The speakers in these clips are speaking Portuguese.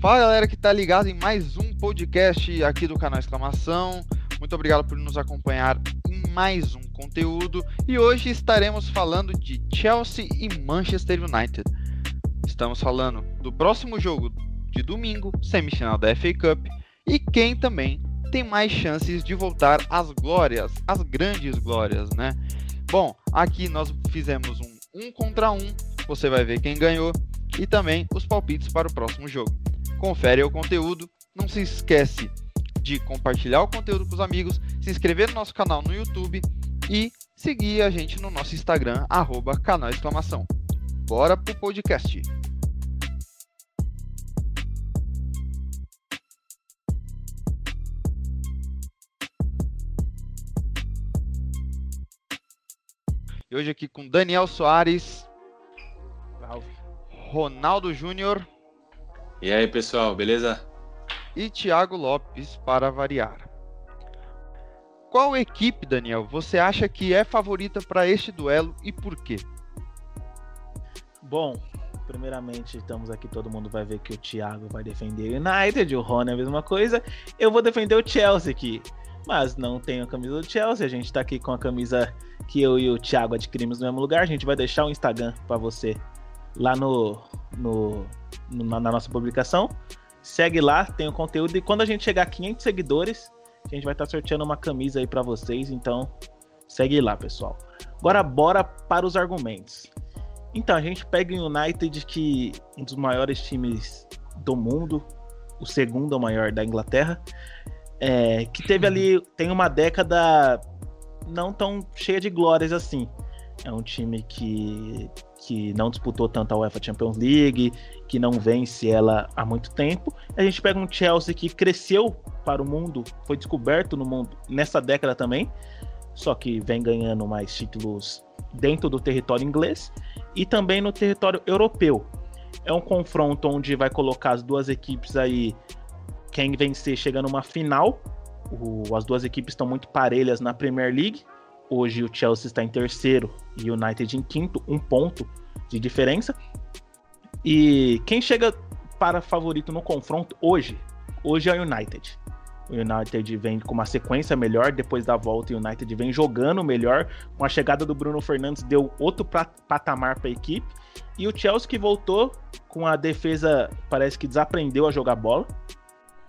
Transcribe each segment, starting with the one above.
Fala galera que tá ligado em mais um podcast aqui do canal Exclamação. Muito obrigado por nos acompanhar em mais um conteúdo e hoje estaremos falando de Chelsea e Manchester United. Estamos falando do próximo jogo de domingo, semifinal da FA Cup, e quem também tem mais chances de voltar às glórias, às grandes glórias, né? Bom, aqui nós fizemos um um contra um, você vai ver quem ganhou e também os palpites para o próximo jogo confere o conteúdo. Não se esquece de compartilhar o conteúdo com os amigos, se inscrever no nosso canal no YouTube e seguir a gente no nosso Instagram, arroba canal exclamação. Bora pro podcast! E hoje aqui com Daniel Soares, Ronaldo Júnior e aí, pessoal, beleza? E Thiago Lopes para variar. Qual equipe, Daniel, você acha que é favorita para este duelo e por quê? Bom, primeiramente estamos aqui, todo mundo vai ver que o Thiago vai defender o United, o Rony é a mesma coisa. Eu vou defender o Chelsea aqui, mas não tenho a camisa do Chelsea, a gente está aqui com a camisa que eu e o Thiago adquirimos no mesmo lugar. A gente vai deixar o Instagram para você lá no, no, no, na nossa publicação. Segue lá, tem o conteúdo. E quando a gente chegar a 500 seguidores, a gente vai estar tá sorteando uma camisa aí para vocês. Então, segue lá, pessoal. Agora, bora para os argumentos. Então, a gente pega o United, que um dos maiores times do mundo, o segundo maior da Inglaterra, é, que teve ali, tem uma década não tão cheia de glórias assim. É um time que que não disputou tanto a UEFA Champions League, que não vence ela há muito tempo. A gente pega um Chelsea que cresceu para o mundo, foi descoberto no mundo nessa década também, só que vem ganhando mais títulos dentro do território inglês e também no território europeu. É um confronto onde vai colocar as duas equipes aí, quem vencer chega numa final. O, as duas equipes estão muito parelhas na Premier League. Hoje o Chelsea está em terceiro e o United em quinto, um ponto de diferença. E quem chega para favorito no confronto hoje, hoje é o United. O United vem com uma sequência melhor depois da volta. O United vem jogando melhor. Com a chegada do Bruno Fernandes, deu outro patamar para a equipe. E o Chelsea que voltou com a defesa, parece que desaprendeu a jogar bola.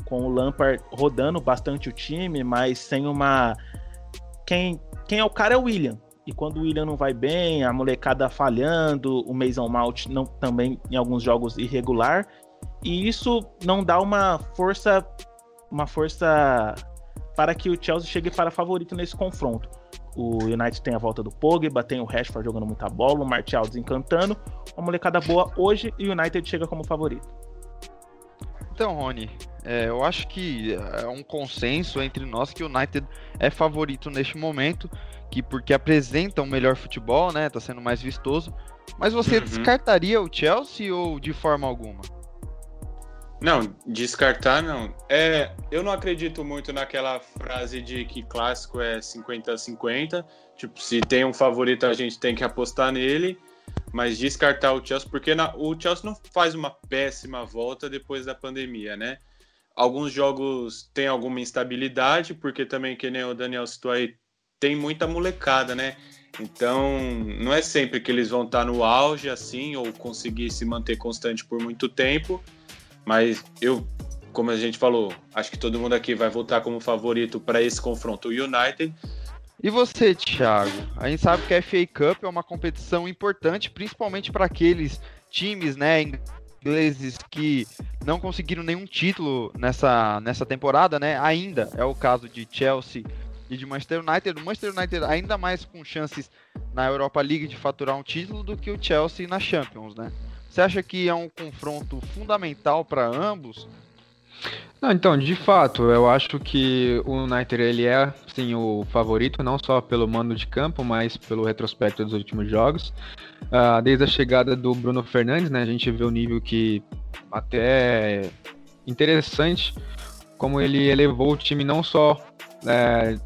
Com o Lampard rodando bastante o time, mas sem uma. Quem quem é o cara é o William. E quando o William não vai bem, a molecada falhando, o Mason Mount não, também em alguns jogos irregular. E isso não dá uma força uma força para que o Chelsea chegue para favorito nesse confronto. O United tem a volta do Pogba, tem o Rashford jogando muita bola, o Martial desencantando. Uma molecada boa hoje e o United chega como favorito. Então, Rony, é, eu acho que é um consenso entre nós que o United é favorito neste momento, que porque apresenta um melhor futebol, né? Tá sendo mais vistoso. Mas você uhum. descartaria o Chelsea ou de forma alguma? Não, descartar não. É, eu não acredito muito naquela frase de que clássico é 50-50. Tipo, se tem um favorito, a gente tem que apostar nele mas descartar o Chelsea, porque na, o Chelsea não faz uma péssima volta depois da pandemia, né? Alguns jogos têm alguma instabilidade, porque também, que nem o Daniel citou aí, tem muita molecada, né? Então, não é sempre que eles vão estar no auge assim, ou conseguir se manter constante por muito tempo, mas eu, como a gente falou, acho que todo mundo aqui vai voltar como favorito para esse confronto. O United e você, Thiago? A gente sabe que a FA Cup é uma competição importante, principalmente para aqueles times, né, ingleses que não conseguiram nenhum título nessa, nessa temporada, né? Ainda é o caso de Chelsea e de Manchester United. O Manchester United ainda mais com chances na Europa League de faturar um título do que o Chelsea na Champions, né? Você acha que é um confronto fundamental para ambos? Não, então, de fato, eu acho que o United ele é sim o favorito, não só pelo mando de campo, mas pelo retrospecto dos últimos jogos. Uh, desde a chegada do Bruno Fernandes, né, a gente vê o nível que até interessante como ele elevou o time não só é,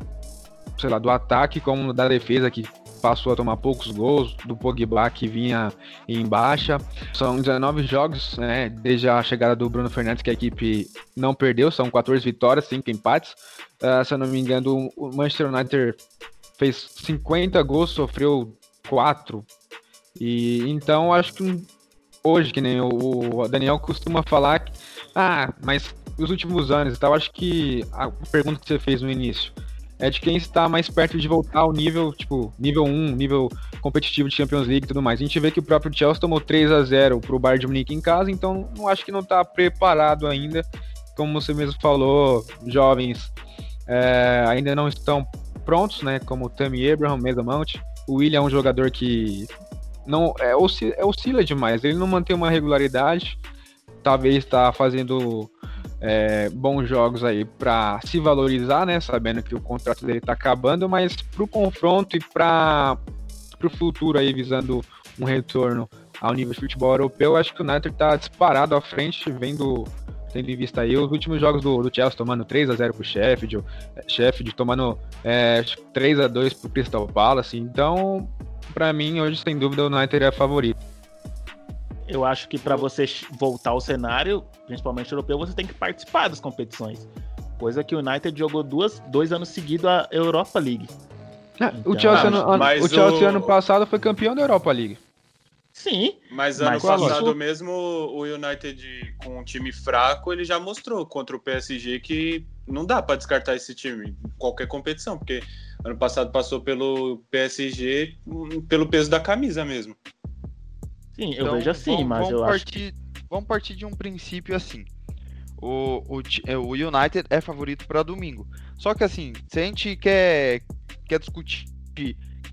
sei lá, do ataque como da defesa, que passou a tomar poucos gols, do Pogba que vinha em baixa. São 19 jogos, né, desde a chegada do Bruno Fernandes que a equipe não perdeu, são 14 vitórias, 5 empates. Uh, se eu não me engano, o Manchester United fez 50 gols, sofreu 4. E então acho que hoje, que nem o Daniel costuma falar, que, ah, mas os últimos anos e tal, acho que a pergunta que você fez no início é de quem está mais perto de voltar ao nível, tipo, nível 1, nível competitivo de Champions League e tudo mais. A gente vê que o próprio Chelsea tomou 3 a 0 pro Bayern de Munique em casa, então não acho que não está preparado ainda. Como você mesmo falou, jovens é, ainda não estão prontos, né? Como o Tammy Abraham, Mesa Mount. O William é um jogador que não é, oscila, é, oscila demais, ele não mantém uma regularidade. Talvez está fazendo é, bons jogos aí para se valorizar, né? Sabendo que o contrato dele está acabando, mas para o confronto e para o futuro aí visando um retorno ao nível de futebol europeu, acho que o United está disparado à frente, vendo tendo em vista aí os últimos jogos do, do Chelsea tomando 3 a 0 pro Sheffield, Sheffield tomando é, 3 a 2 pro Crystal Palace. Então, para mim, hoje sem dúvida o United é favorito. Eu acho que para você voltar ao cenário, principalmente europeu, você tem que participar das competições. Coisa que o United jogou duas, dois anos seguidos a Europa League. É, então, o Chelsea, ano, o Chelsea o... ano passado foi campeão da Europa League. Sim. Mas ano passado mesmo o United com um time fraco, ele já mostrou contra o PSG que não dá para descartar esse time em qualquer competição, porque ano passado passou pelo PSG pelo peso da camisa mesmo. Sim, eu então, vejo assim, vamos, mas vamos eu partir, acho... Vamos partir de um princípio assim. O, o, é, o United é favorito para domingo. Só que assim, se a gente quer, quer discutir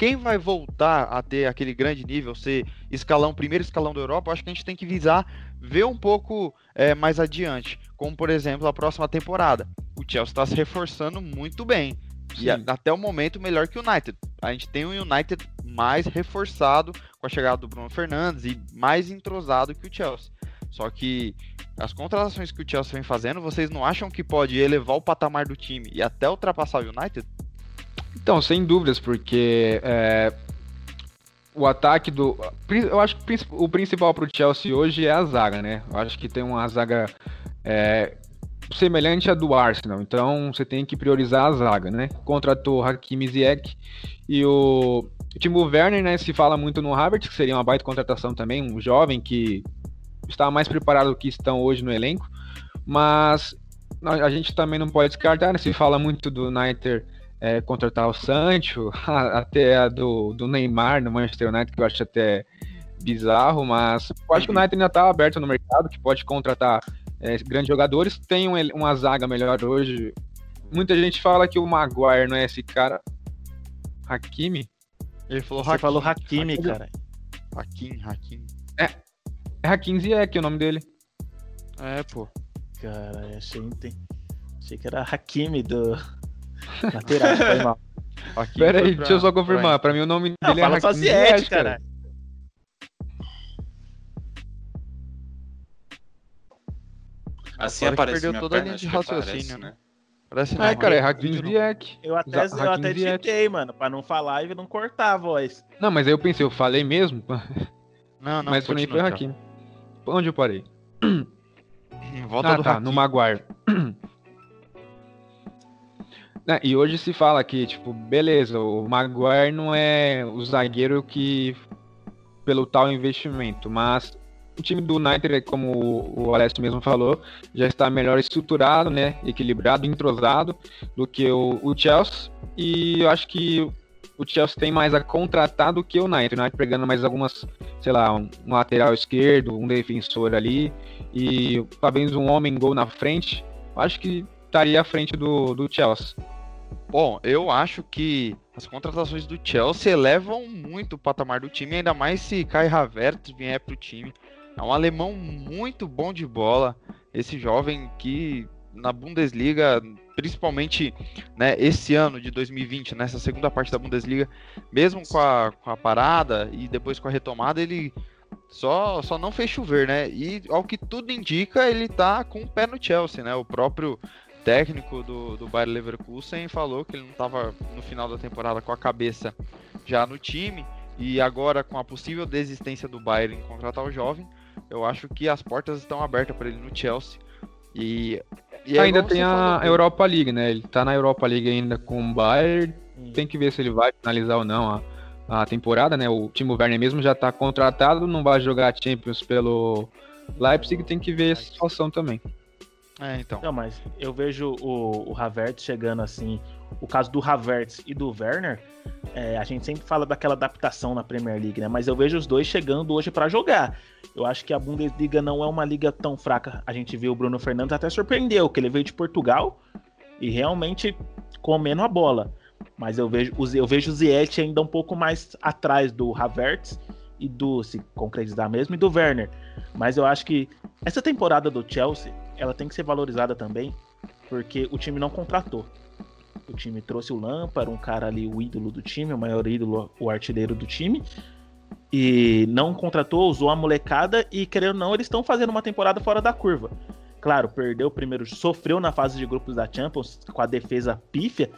quem vai voltar a ter aquele grande nível, ser escalão, primeiro escalão da Europa, acho que a gente tem que visar ver um pouco é, mais adiante. Como, por exemplo, a próxima temporada. O Chelsea está se reforçando muito bem. Sim. E até o momento melhor que o United. A gente tem um United mais reforçado com a chegada do Bruno Fernandes e mais entrosado que o Chelsea. Só que as contratações que o Chelsea vem fazendo, vocês não acham que pode elevar o patamar do time e até ultrapassar o United? Então, sem dúvidas, porque é, o ataque do. Eu acho que o principal para o Chelsea hoje é a zaga, né? Eu acho que tem uma zaga é, semelhante à do Arsenal. Então você tem que priorizar a zaga, né? Contratou Hakimi Ziyech e o, o Timo Werner, né? Se fala muito no Havertz, que seria uma baita contratação também, um jovem que está mais preparado do que estão hoje no elenco. Mas a gente também não pode descartar, né? Se fala muito do United é, contratar o Sancho, até a do, do Neymar no Manchester United, que eu acho até bizarro, mas eu acho que o United ainda está aberto no mercado, que pode contratar é, grandes jogadores, tem um, uma zaga melhor hoje. Muita gente fala que o Maguire não é esse cara. Hakimi? Ele falou Você Hakim, falou Hakimi, Hakimi, cara. Hakim, Hakim. É. É Hakim Ziyech o nome dele. É, pô. Cara, achei, achei que era Hakimi do lateral, foi mal. Pera aí, deixa eu só confirmar. Pra mim o nome não, dele é Hakim Ziyech, cara. cara. Assim aparece perdeu toda a linha de raciocínio, aparece, né? Parece não, é, cara, é Hakim Ziyech. Eu até, eu até digitei, mano, pra não falar e não cortar a voz. Não, mas aí eu pensei, eu falei mesmo? Não, não, Mas também foi Hakim. Onde eu parei? Volta ah, do tá, Hakim. no Maguire. né, e hoje se fala que, tipo, beleza, o Maguire não é o zagueiro que pelo tal investimento, mas o time do United, como o Alessio mesmo falou, já está melhor estruturado, né, equilibrado, entrosado do que o, o Chelsea. E eu acho que o Chelsea tem mais a contratar do que o United. O United pegando mais algumas, sei lá, um, um lateral esquerdo, um defensor ali e talvez um homem gol na frente. Eu acho que estaria à frente do, do Chelsea. Bom, eu acho que as contratações do Chelsea elevam muito o patamar do time, ainda mais se Kai Havertz vier para o time. É um alemão muito bom de bola. Esse jovem que na Bundesliga, principalmente né, esse ano de 2020, nessa segunda parte da Bundesliga, mesmo com a, com a parada e depois com a retomada, ele só, só não fez chover, né? E ao que tudo indica, ele tá com o pé no Chelsea, né? O próprio técnico do, do Bayer Leverkusen falou que ele não estava no final da temporada com a cabeça já no time e agora com a possível desistência do Bayern em contratar o jovem, eu acho que as portas estão abertas para ele no Chelsea. E, e é ainda tem a Europa League, né? Ele tá na Europa League ainda com o Bayern. Tem que ver se ele vai finalizar ou não a, a temporada, né? O Timo Werner mesmo já tá contratado, não vai jogar Champions pelo Leipzig, tem que ver essa situação também. É, então. Não, mas eu vejo o, o Havertz chegando assim. O caso do Havertz e do Werner, é, a gente sempre fala daquela adaptação na Premier League, né? Mas eu vejo os dois chegando hoje para jogar. Eu acho que a Bundesliga não é uma liga tão fraca. A gente viu o Bruno Fernandes até surpreendeu, que ele veio de Portugal e realmente comendo a bola. Mas eu vejo, eu vejo o Ziyech ainda um pouco mais atrás do Havertz e do, se concretizar mesmo, e do Werner. Mas eu acho que essa temporada do Chelsea, ela tem que ser valorizada também, porque o time não contratou. O time trouxe o Lampard, um cara ali, o ídolo do time, o maior ídolo, o artilheiro do time. E não contratou, usou a molecada e, querendo ou não, eles estão fazendo uma temporada fora da curva. Claro, perdeu o primeiro, sofreu na fase de grupos da Champions com a defesa pífia,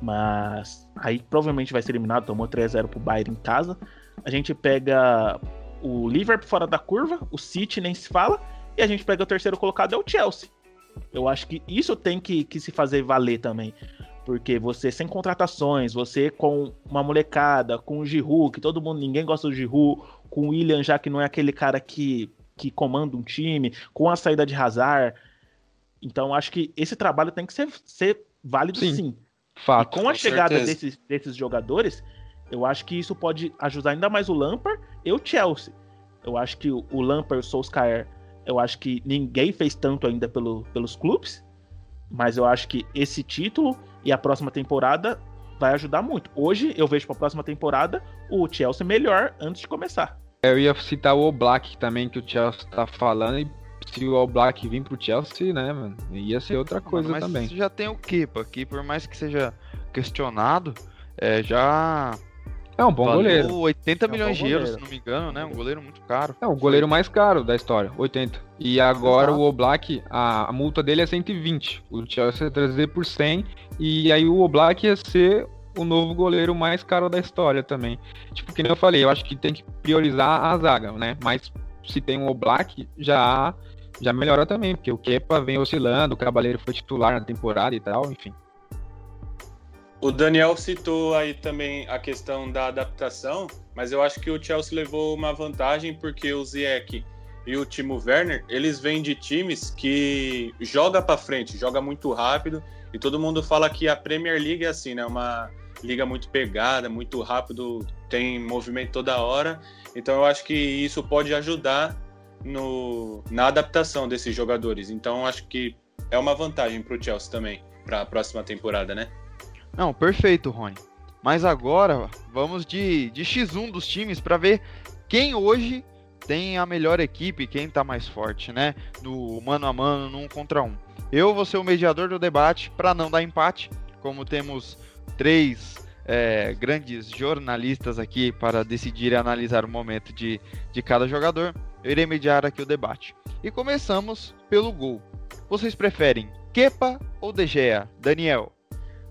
mas aí provavelmente vai ser eliminado, tomou 3x0 pro Bayern em casa. A gente pega o Liverpool fora da curva, o City nem se fala, e a gente pega o terceiro colocado, é o Chelsea. Eu acho que isso tem que, que se fazer valer também. Porque você sem contratações, você com uma molecada, com o Giroud, que todo mundo, ninguém gosta do Giroud, com o William já que não é aquele cara que, que comanda um time, com a saída de Hazard. Então acho que esse trabalho tem que ser, ser válido sim. sim. Fato, e com a com chegada desses, desses jogadores, eu acho que isso pode ajudar ainda mais o Lampard e o Chelsea. Eu acho que o Lampard e o Solskjaer, eu acho que ninguém fez tanto ainda pelo, pelos clubes, mas eu acho que esse título e a próxima temporada vai ajudar muito. Hoje eu vejo para a próxima temporada o Chelsea melhor antes de começar. Eu ia citar o Black também que o Chelsea tá falando e se o All Black vir pro Chelsea, né, mano, ia ser outra coisa mas também. já tem o Kepa, que por mais que seja questionado, é, já é um bom Valeu goleiro. 80 é um milhões de euros, se não me engano, né? Um goleiro muito caro. É o goleiro mais caro da história, 80. E agora Exato. o Oblak, a, a, multa dele é 120. O Chelsea ia trazer por 100 e aí o Oblak ia ser o novo goleiro mais caro da história também. Tipo, que nem eu falei, eu acho que tem que priorizar a zaga, né? Mas se tem um Oblak, já já melhora também, porque o Kepa vem oscilando, o Cavaleiro foi titular na temporada e tal, enfim. O Daniel citou aí também a questão da adaptação, mas eu acho que o Chelsea levou uma vantagem porque o Ziyech e o Timo Werner, eles vêm de times que joga para frente, joga muito rápido, e todo mundo fala que a Premier League é assim, né? Uma liga muito pegada, muito rápido, tem movimento toda hora. Então eu acho que isso pode ajudar no, na adaptação desses jogadores. Então acho que é uma vantagem para o Chelsea também, para a próxima temporada, né? Não, perfeito, Rony. Mas agora vamos de, de X1 dos times para ver quem hoje tem a melhor equipe, quem tá mais forte, né? No mano a mano, num contra um. Eu vou ser o mediador do debate para não dar empate, como temos três é, grandes jornalistas aqui para decidir e analisar o momento de, de cada jogador. Eu irei mediar aqui o debate. E começamos pelo gol. Vocês preferem Kepa ou De Gea? Daniel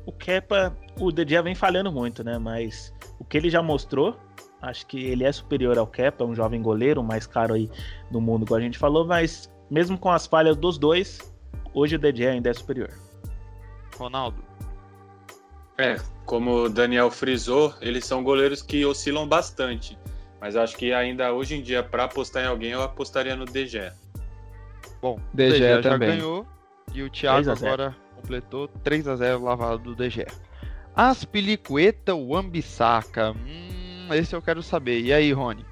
o Kepa, o Dedia vem falhando muito, né? Mas o que ele já mostrou, acho que ele é superior ao Kepa, um jovem goleiro, mais caro aí no mundo, como a gente falou, mas mesmo com as falhas dos dois, hoje o Dedia ainda é superior. Ronaldo. É, como o Daniel frisou, eles são goleiros que oscilam bastante. Mas acho que ainda hoje em dia, para apostar em alguém, eu apostaria no DG. Bom, DG, DG já ganhou. E o Thiago agora completou 3 a 0 lavado do DG. Aspilicueta Wambisaka. Hum, esse eu quero saber. E aí, Rony?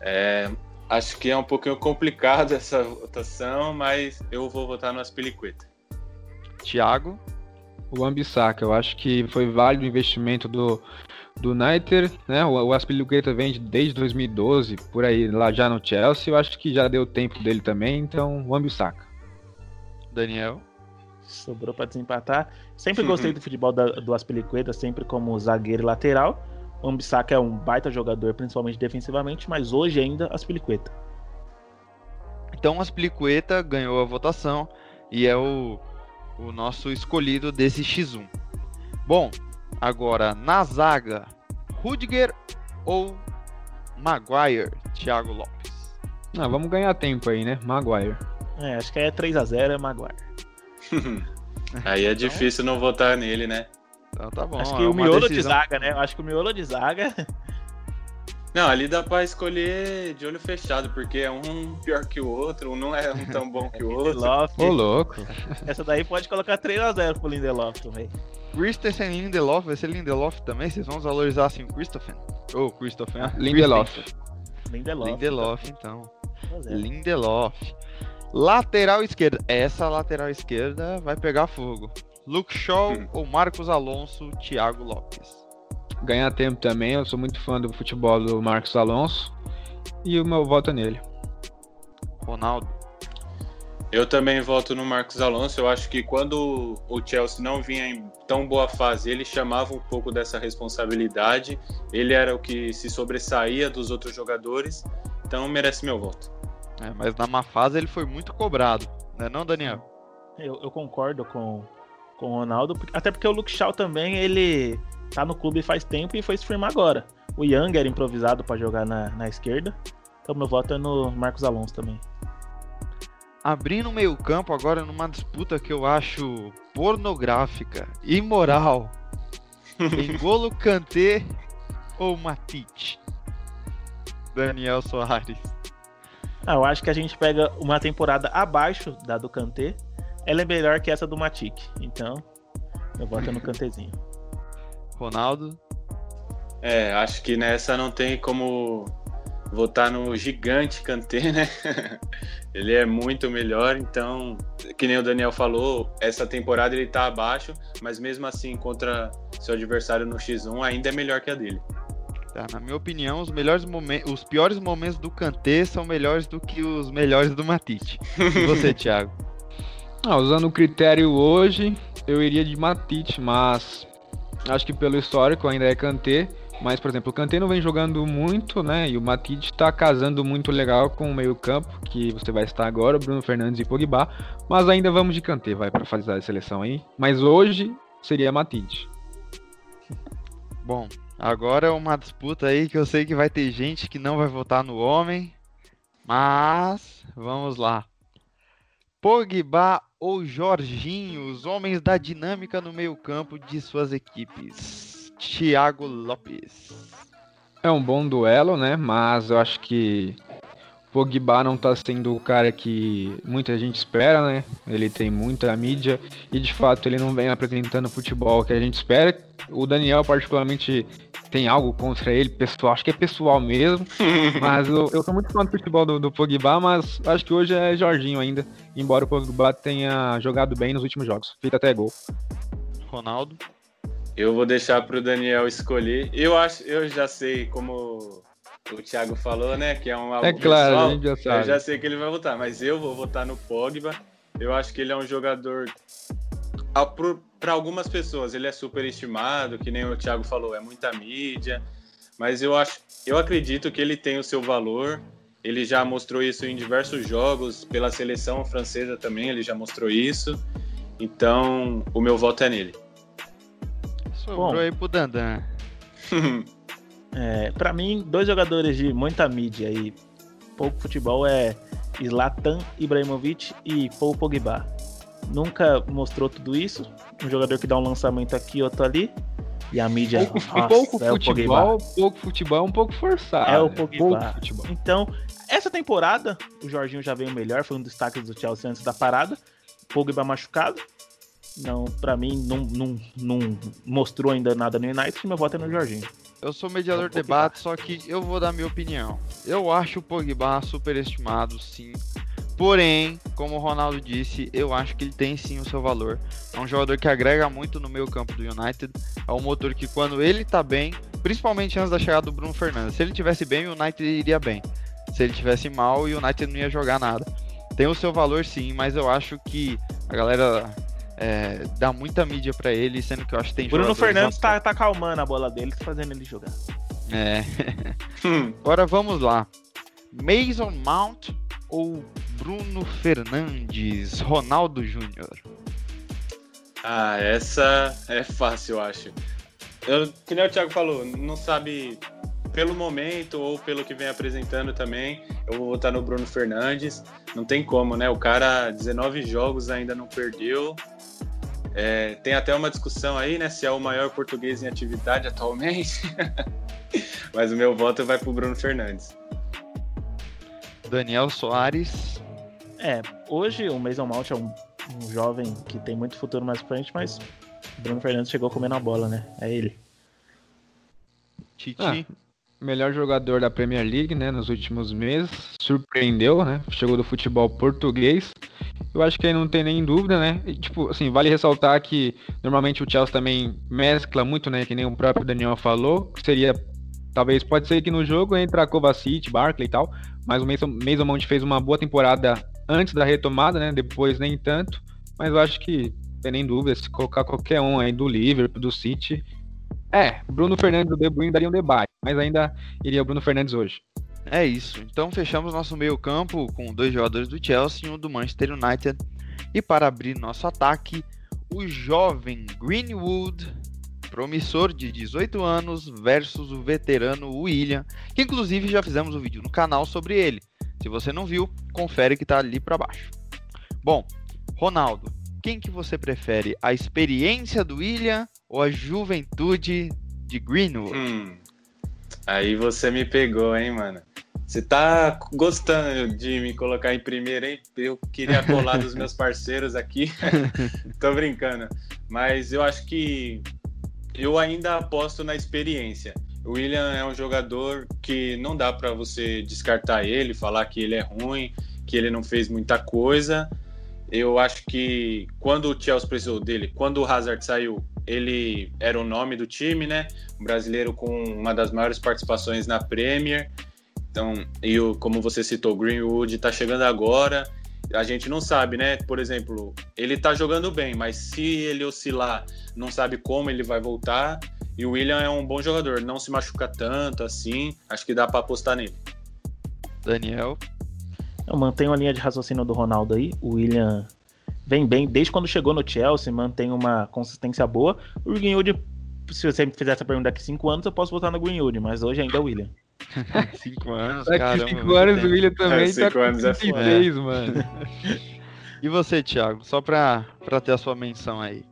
É, acho que é um pouquinho complicado essa votação, mas eu vou votar no Aspilicueta. Thiago? O Ambissaca, eu acho que foi válido o investimento do, do Niter, né? O, o Aspilicueta vem desde 2012, por aí, lá já no Chelsea. Eu acho que já deu tempo dele também, então o Ambissaca. Daniel? Sobrou para desempatar. Sempre gostei do futebol da, do Aspilicueta, sempre como zagueiro e lateral. O Ambissaca é um baita jogador, principalmente defensivamente, mas hoje ainda Aspilicueta. Então o Aspilicueta ganhou a votação e é o, o nosso escolhido desse X1. Bom, Agora, na zaga, Rudiger ou Maguire, Thiago Lopes? Ah, vamos ganhar tempo aí, né? Maguire. É, acho que aí é 3x0 é Maguire. Aí é difícil não votar nele, né? Então tá bom. acho que é o miolo de decisão- zaga, né? Eu acho que o miolo de zaga. Não, ali dá pra escolher de olho fechado, porque é um pior que o outro, um não é um tão bom que o outro. Lindelof. Ô, louco. Essa daí pode colocar 3x0 pro Lindelof também. Christensen e Lindelof, vai ser Lindelof também? Vocês vão valorizar assim o Christopher? Ou Christopher? ah, Lindelof. Lindelof. Lindelof, então. 3x0. Lindelof. Lateral esquerda. Essa lateral esquerda vai pegar fogo. Luke Shaw Hum. ou Marcos Alonso, Thiago Lopes? Ganhar tempo também. Eu sou muito fã do futebol do Marcos Alonso. E o meu voto é nele. Ronaldo. Eu também voto no Marcos Alonso. Eu acho que quando o Chelsea não vinha em tão boa fase, ele chamava um pouco dessa responsabilidade. Ele era o que se sobressaía dos outros jogadores. Então merece meu voto. É, mas na má fase ele foi muito cobrado, né não, Daniel? Eu, eu concordo com, com o Ronaldo, até porque o Luke Shaw também, ele tá no clube faz tempo e foi se firmar agora. O Young era improvisado pra jogar na, na esquerda, então meu voto é no Marcos Alonso também. Abrindo o meio campo agora numa disputa que eu acho pornográfica, imoral. Engolo Kanté ou Matite? Daniel Soares. Ah, eu acho que a gente pega uma temporada abaixo da do Kanté, ela é melhor que essa do Matic, então meu voto é no Kantezinho. Ronaldo. É, acho que nessa não tem como votar no gigante Kanté, né? ele é muito melhor, então, que nem o Daniel falou, essa temporada ele tá abaixo, mas mesmo assim, contra seu adversário no X1, ainda é melhor que a dele. Tá, na minha opinião, os melhores momentos, os piores momentos do Kanté são melhores do que os melhores do Matite. E você, Thiago? Ah, usando o critério hoje, eu iria de Matite, mas acho que pelo histórico ainda é Kanté. Mas, por exemplo, o Kanté não vem jogando muito, né? E o Matite tá casando muito legal com o meio-campo, que você vai estar agora, Bruno Fernandes e Pogba. Mas ainda vamos de Kanté, vai para fazer a seleção aí. Mas hoje seria Matite. Bom, agora é uma disputa aí que eu sei que vai ter gente que não vai votar no homem, mas vamos lá. Pogba ou Jorginho, os homens da dinâmica no meio-campo de suas equipes. Thiago Lopes. É um bom duelo, né? Mas eu acho que Pogba não tá sendo o cara que muita gente espera, né? Ele tem muita mídia e de fato ele não vem apresentando o futebol que a gente espera. O Daniel, particularmente, tem algo contra ele, pessoal, acho que é pessoal mesmo. Mas eu, eu sou muito fã do futebol do, do Pogba, mas acho que hoje é Jorginho ainda. Embora o Pogba tenha jogado bem nos últimos jogos, feito até gol. Ronaldo. Eu vou deixar pro Daniel escolher. Eu acho, eu já sei como o Thiago falou, né? Que é um É claro, pessoal. a gente já Eu sabe. já sei que ele vai votar, mas eu vou votar no Pogba. Eu acho que ele é um jogador. Para algumas pessoas, ele é superestimado, que nem o Thiago falou, é muita mídia. Mas eu acho, eu acredito que ele tem o seu valor. Ele já mostrou isso em diversos jogos, pela seleção francesa também, ele já mostrou isso. Então, o meu voto é nele. Sobrou Bom. aí pro Dandan. É, para mim, dois jogadores de muita mídia e pouco futebol é Zlatan Ibrahimovic e Paul Pogba. Nunca mostrou tudo isso. Um jogador que dá um lançamento aqui, outro ali. E a mídia. Pouco, nossa, pouco é o futebol, pouco futebol é um pouco forçado. É o né? Pogba. Então, essa temporada, o Jorginho já veio melhor, foi um destaque do Chelsea antes da parada. Pogba machucado. Não, pra mim, não, não, não mostrou ainda nada no United. Meu voto é no Jorginho. Eu sou mediador de debate, só que eu vou dar minha opinião. Eu acho o Pogba superestimado, sim. Porém, como o Ronaldo disse, eu acho que ele tem sim o seu valor. É um jogador que agrega muito no meio campo do United. É um motor que quando ele tá bem, principalmente antes da chegada do Bruno Fernandes, se ele tivesse bem, o United iria bem. Se ele tivesse mal, o United não ia jogar nada. Tem o seu valor sim, mas eu acho que a galera é, dá muita mídia pra ele, sendo que eu acho que tem Bruno Fernandes na- tá, tá calmando a bola dele, fazendo ele jogar. É. Agora vamos lá. Mason Mount ou Bruno Fernandes? Ronaldo Júnior. ah, essa é fácil, eu acho. eu, que nem o Thiago falou, não sabe pelo momento ou pelo que vem apresentando também, eu vou votar no Bruno Fernandes. Não tem como, né? O cara, 19 jogos ainda não perdeu. É, tem até uma discussão aí, né? Se é o maior português em atividade atualmente. Mas o meu voto vai pro Bruno Fernandes. Daniel Soares. É, hoje o Mason Mount é um, um jovem que tem muito futuro mais frente, mas Bruno Fernandes chegou comendo a bola, né? É ele. Titi. Ah, melhor jogador da Premier League, né, nos últimos meses. Surpreendeu, né? Chegou do futebol português. Eu acho que aí não tem nem dúvida, né? E, tipo, assim, vale ressaltar que normalmente o Chelsea também mescla muito, né? Que nem o próprio Daniel falou. Que seria, talvez, pode ser que no jogo entra Kovacic, Barkley e tal. Mas o Mason, Mason Mount fez uma boa temporada antes da retomada, né? Depois nem tanto. Mas eu acho que tem nem dúvida. Se colocar qualquer um aí do Liverpool, do City, é, Bruno Fernandes do De Bruyne daria um debate, mas ainda iria o Bruno Fernandes hoje. É isso. Então fechamos nosso meio-campo com dois jogadores do Chelsea e um do Manchester United. E para abrir nosso ataque, o jovem Greenwood, promissor de 18 anos, versus o veterano William, que inclusive já fizemos um vídeo no canal sobre ele. Se você não viu, confere que está ali para baixo. Bom, Ronaldo, quem que você prefere? A experiência do William ou a juventude de Greenwood? Hum, aí você me pegou, hein, mano. Você tá gostando de me colocar em primeiro, hein? Eu queria colar dos meus parceiros aqui. Tô brincando. Mas eu acho que eu ainda aposto na experiência. O William é um jogador que não dá para você descartar ele, falar que ele é ruim, que ele não fez muita coisa. Eu acho que quando o Chelsea precisou dele, quando o Hazard saiu, ele era o nome do time, né? Um brasileiro com uma das maiores participações na Premier. Então, e o, como você citou, Greenwood está chegando agora. A gente não sabe, né? Por exemplo, ele está jogando bem, mas se ele oscilar, não sabe como ele vai voltar. E o William é um bom jogador, não se machuca tanto assim. Acho que dá para apostar nele. Daniel. Eu mantenho a linha de raciocínio do Ronaldo aí. O William vem bem desde quando chegou no Chelsea, mantém uma consistência boa. O Greenwood, se você me fizer essa pergunta daqui 5 anos, eu posso votar no Greenwood, mas hoje ainda é o William. 5 anos, Daqui caramba. 5 anos o William também É, tá cinco com anos é 36, mano. E você, Thiago? Só pra, pra ter a sua menção aí.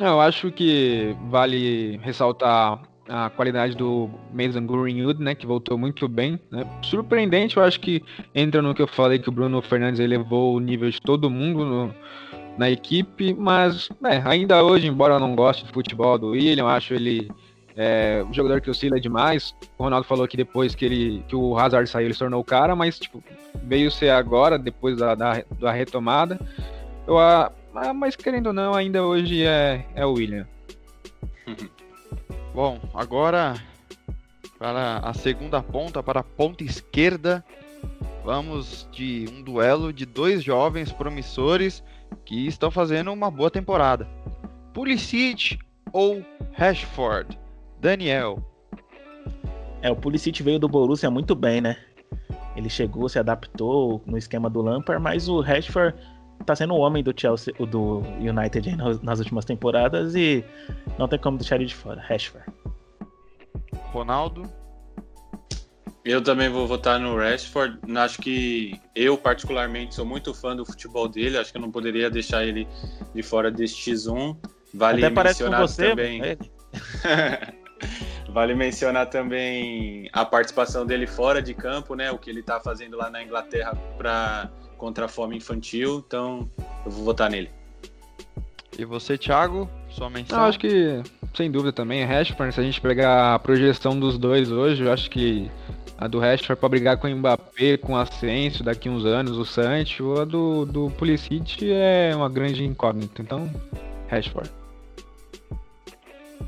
Eu acho que vale ressaltar a qualidade do Mason Greenwood, né, que voltou muito bem, né? Surpreendente, eu acho que entra no que eu falei que o Bruno Fernandes elevou o nível de todo mundo no- na equipe, mas é, ainda hoje, embora eu não goste de futebol do William, acho ele é, um jogador que oscila demais. O Ronaldo falou que depois que ele que o Hazard saiu, ele se tornou o cara, mas tipo, veio ser agora, depois da, da, da retomada. Eu, mas querendo ou não, ainda hoje é, é o William. Bom, agora para a segunda ponta, para a ponta esquerda, vamos de um duelo de dois jovens promissores que estão fazendo uma boa temporada. Pulisic ou Rashford? Daniel. É, o Pulisic veio do Borussia muito bem, né? Ele chegou, se adaptou no esquema do Lampard, mas o Rashford tá sendo o homem do Chelsea, o do United aí nas, últimas temporadas e não tem como deixar ele de fora. Rashford. Ronaldo. Eu também vou votar no Rashford. Acho que eu, particularmente, sou muito fã do futebol dele. Acho que eu não poderia deixar ele de fora desse X1. Vale Até mencionar você, também. vale mencionar também a participação dele fora de campo, né? O que ele tá fazendo lá na Inglaterra para contra a fome infantil. Então, eu vou votar nele. E você, Thiago? Sua menção? Eu acho que, sem dúvida também, Rashford, se a gente pegar a projeção dos dois hoje, eu acho que a do Rashford para brigar com o Mbappé, com o Asensio daqui uns anos, o Sancho, a do, do Pulisic é uma grande incógnita. Então, Rashford.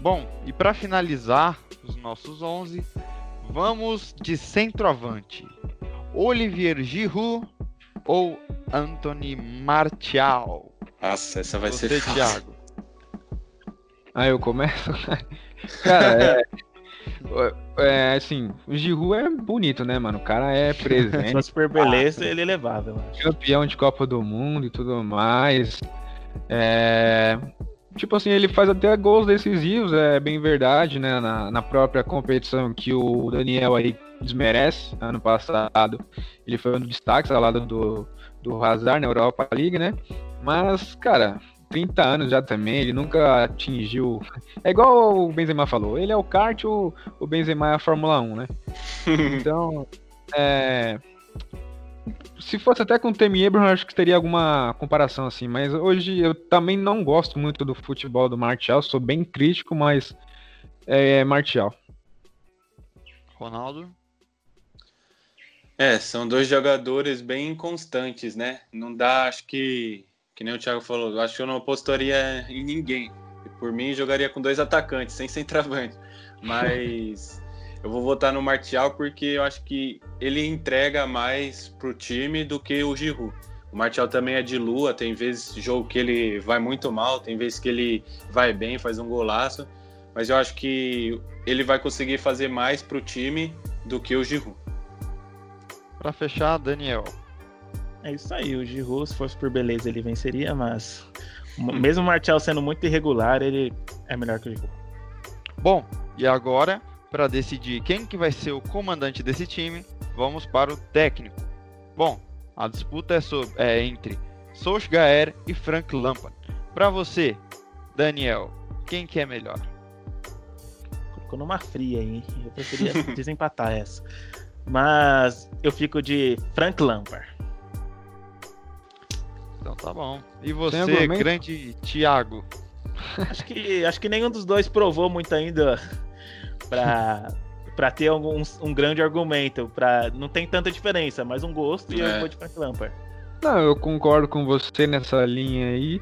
Bom, e para finalizar os nossos 11, vamos de centroavante. Olivier Giroud ou Anthony Martial? Nossa, essa vai Você, ser fácil. Thiago. Aí eu começo. Cara, é, é. Assim, o Giroud é bonito, né, mano? O cara é presente. Sua super beleza, ele é levável. campeão de Copa do Mundo e tudo mais. É, tipo assim, ele faz até gols decisivos, é bem verdade, né? Na, na própria competição que o Daniel aí desmerece, ano passado, ele foi um dos destaques ao lado do, do Hazard na Europa League, né? Mas, cara, 30 anos já também, ele nunca atingiu. É igual o Benzema falou, ele é o kart, o, o Benzema é a Fórmula 1, né? Então, é. Se fosse até com o Temi Abraham, acho que teria alguma comparação assim, mas hoje eu também não gosto muito do futebol do Martial, sou bem crítico, mas é Martial. Ronaldo? É, são dois jogadores bem inconstantes, né? Não dá, acho que, que nem o Thiago falou, acho que eu não apostaria em ninguém. Por mim, jogaria com dois atacantes, sem centroavante. Mas eu vou votar no Martial porque eu acho que ele entrega mais pro time do que o Giroud. O Martial também é de lua, tem vezes jogo que ele vai muito mal, tem vezes que ele vai bem, faz um golaço. Mas eu acho que ele vai conseguir fazer mais pro time do que o Giroud. Para fechar, Daniel. É isso aí, o Giroud, se fosse por beleza, ele venceria, mas mesmo o Martial sendo muito irregular, ele é melhor que o Giroud. Bom, e agora, para decidir quem que vai ser o comandante desse time, vamos para o técnico. Bom, a disputa é, sobre, é entre Solskjaer e Frank Lampard. Para você, Daniel, quem que é melhor? Ficou numa fria, hein? Eu preferia desempatar essa. Mas eu fico de Frank Lampard. Então tá bom. E você, grande Thiago? Acho que, acho que nenhum dos dois provou muito ainda pra, pra ter algum, um grande argumento. Pra, não tem tanta diferença, mas um gosto e é. eu vou de Frank Lampard. Não, eu concordo com você nessa linha aí.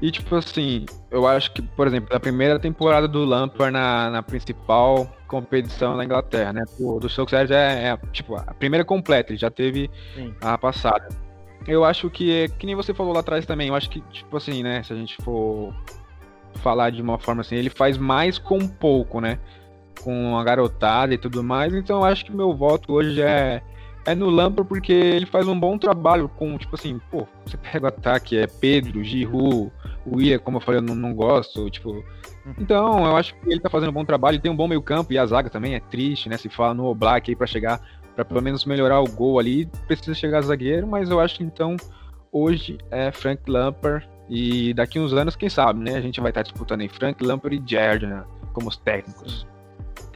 E tipo assim, eu acho que, por exemplo, a primeira temporada do Lampard na, na principal competição na Inglaterra, né? O do Solskjaer é, é, tipo a primeira completa, ele já teve Sim. a passada. Eu acho que, que nem você falou lá atrás também, eu acho que, tipo assim, né, se a gente for falar de uma forma assim, ele faz mais com pouco, né? Com a garotada e tudo mais, então eu acho que meu voto hoje é é no Lampard porque ele faz um bom trabalho com, tipo assim, pô, você pega o ataque, é Pedro, Giroud, o Ia, como eu falei, eu não, não gosto, tipo. Uhum. Então, eu acho que ele tá fazendo um bom trabalho, tem um bom meio campo e a zaga também é triste, né? Se fala no Oblak aí para chegar, para pelo menos melhorar o gol ali, precisa chegar zagueiro, mas eu acho que então hoje é Frank Lampard e daqui uns anos, quem sabe, né? A gente vai estar tá disputando aí Frank Lampard e Jared, né? Como os técnicos.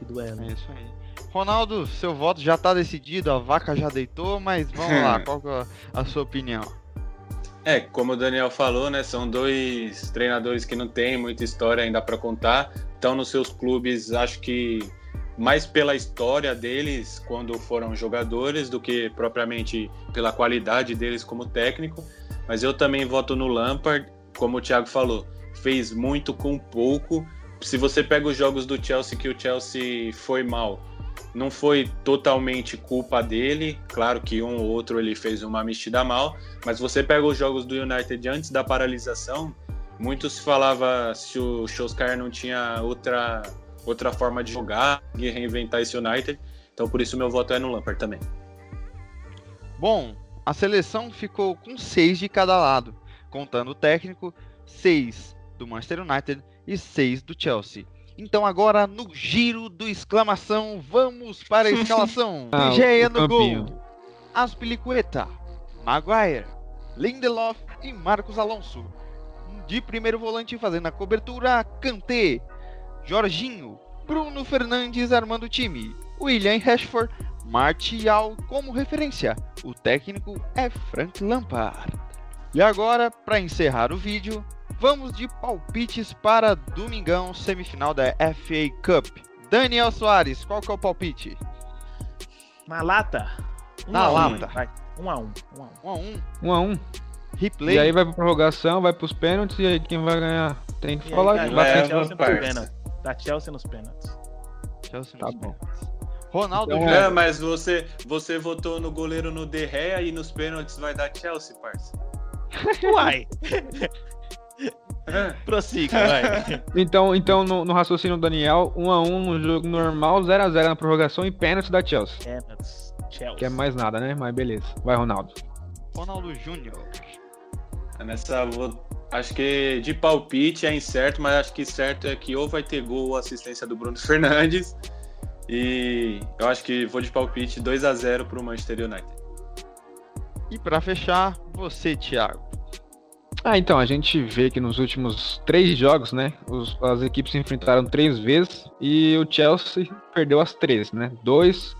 Que duelo. É isso aí. Ronaldo, seu voto já tá decidido, a vaca já deitou, mas vamos lá, qual é a sua opinião? É, como o Daniel falou, né, são dois treinadores que não têm muita história ainda para contar, estão nos seus clubes, acho que mais pela história deles quando foram jogadores do que propriamente pela qualidade deles como técnico, mas eu também voto no Lampard, como o Thiago falou, fez muito com pouco. Se você pega os jogos do Chelsea que o Chelsea foi mal, não foi totalmente culpa dele, claro que um ou outro ele fez uma mexida mal, mas você pega os jogos do United antes da paralisação, muito se falava se o Solskjaer não tinha outra, outra forma de jogar e reinventar esse United, então por isso meu voto é no Lampard também. Bom, a seleção ficou com seis de cada lado, contando o técnico, seis do Manchester United e seis do Chelsea. Então agora no giro do exclamação, vamos para a escalação. ah, Geia no gol. Aspilicueta, Maguire, Lindelof e Marcos Alonso. De primeiro volante fazendo a cobertura, Kanté, Jorginho, Bruno Fernandes armando o time, William Rashford, Martial como referência. O técnico é Frank Lampard. E agora, para encerrar o vídeo, Vamos de palpites para domingão, semifinal da FA Cup. Daniel Soares, qual que é o palpite? Na lata. Um Na lata. Um, vai. Um a um. Um a um. Um a um. Um a um. Replay. E aí vai pra prorrogação, vai pros pênaltis e aí quem vai ganhar? Tem que e falar aí, vai, Chelsea nos pênaltis. Da Chelsea nos pênaltis. Chelsea nos tá pênaltis. Ronaldo então, É, mas você, você votou no goleiro no De Gea e nos pênaltis vai dar Chelsea, parça. Uai. Prossiga, vai. Então, então no, no raciocínio do Daniel, 1 a 1 no jogo normal, 0 a 0 na prorrogação e pênalti da Chelsea. Pênalti, Chelsea. Que é mais nada, né? Mas beleza. Vai, Ronaldo. Ronaldo Júnior. Nessa, vou, acho que de palpite é incerto, mas acho que certo é que ou vai ter gol ou assistência do Bruno Fernandes. E eu acho que vou de palpite 2 a 0 para o Manchester United. E para fechar, você, Thiago. Ah, então, a gente vê que nos últimos três jogos, né, os, as equipes se enfrentaram três vezes e o Chelsea perdeu as três, né? Dois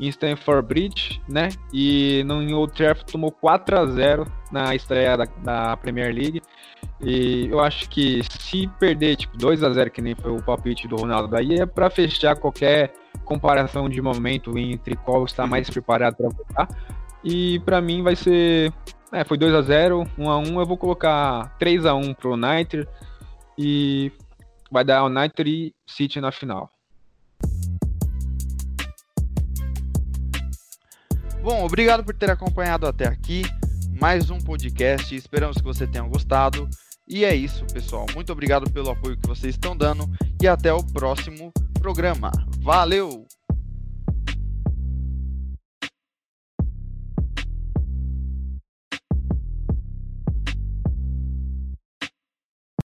em Stamford Bridge, né? E no em Old Trafford tomou 4 a 0 na estreia da, da, Premier League. E eu acho que se perder tipo 2 a 0 que nem foi o palpite do Ronaldo aí é para fechar qualquer comparação de momento entre qual está mais preparado para votar. E para mim vai ser é, foi 2 a 0 1 a 1 Eu vou colocar 3 a 1 pro United e vai dar United e City na final. Bom, obrigado por ter acompanhado até aqui. Mais um podcast. Esperamos que você tenha gostado. E é isso, pessoal. Muito obrigado pelo apoio que vocês estão dando e até o próximo programa. Valeu!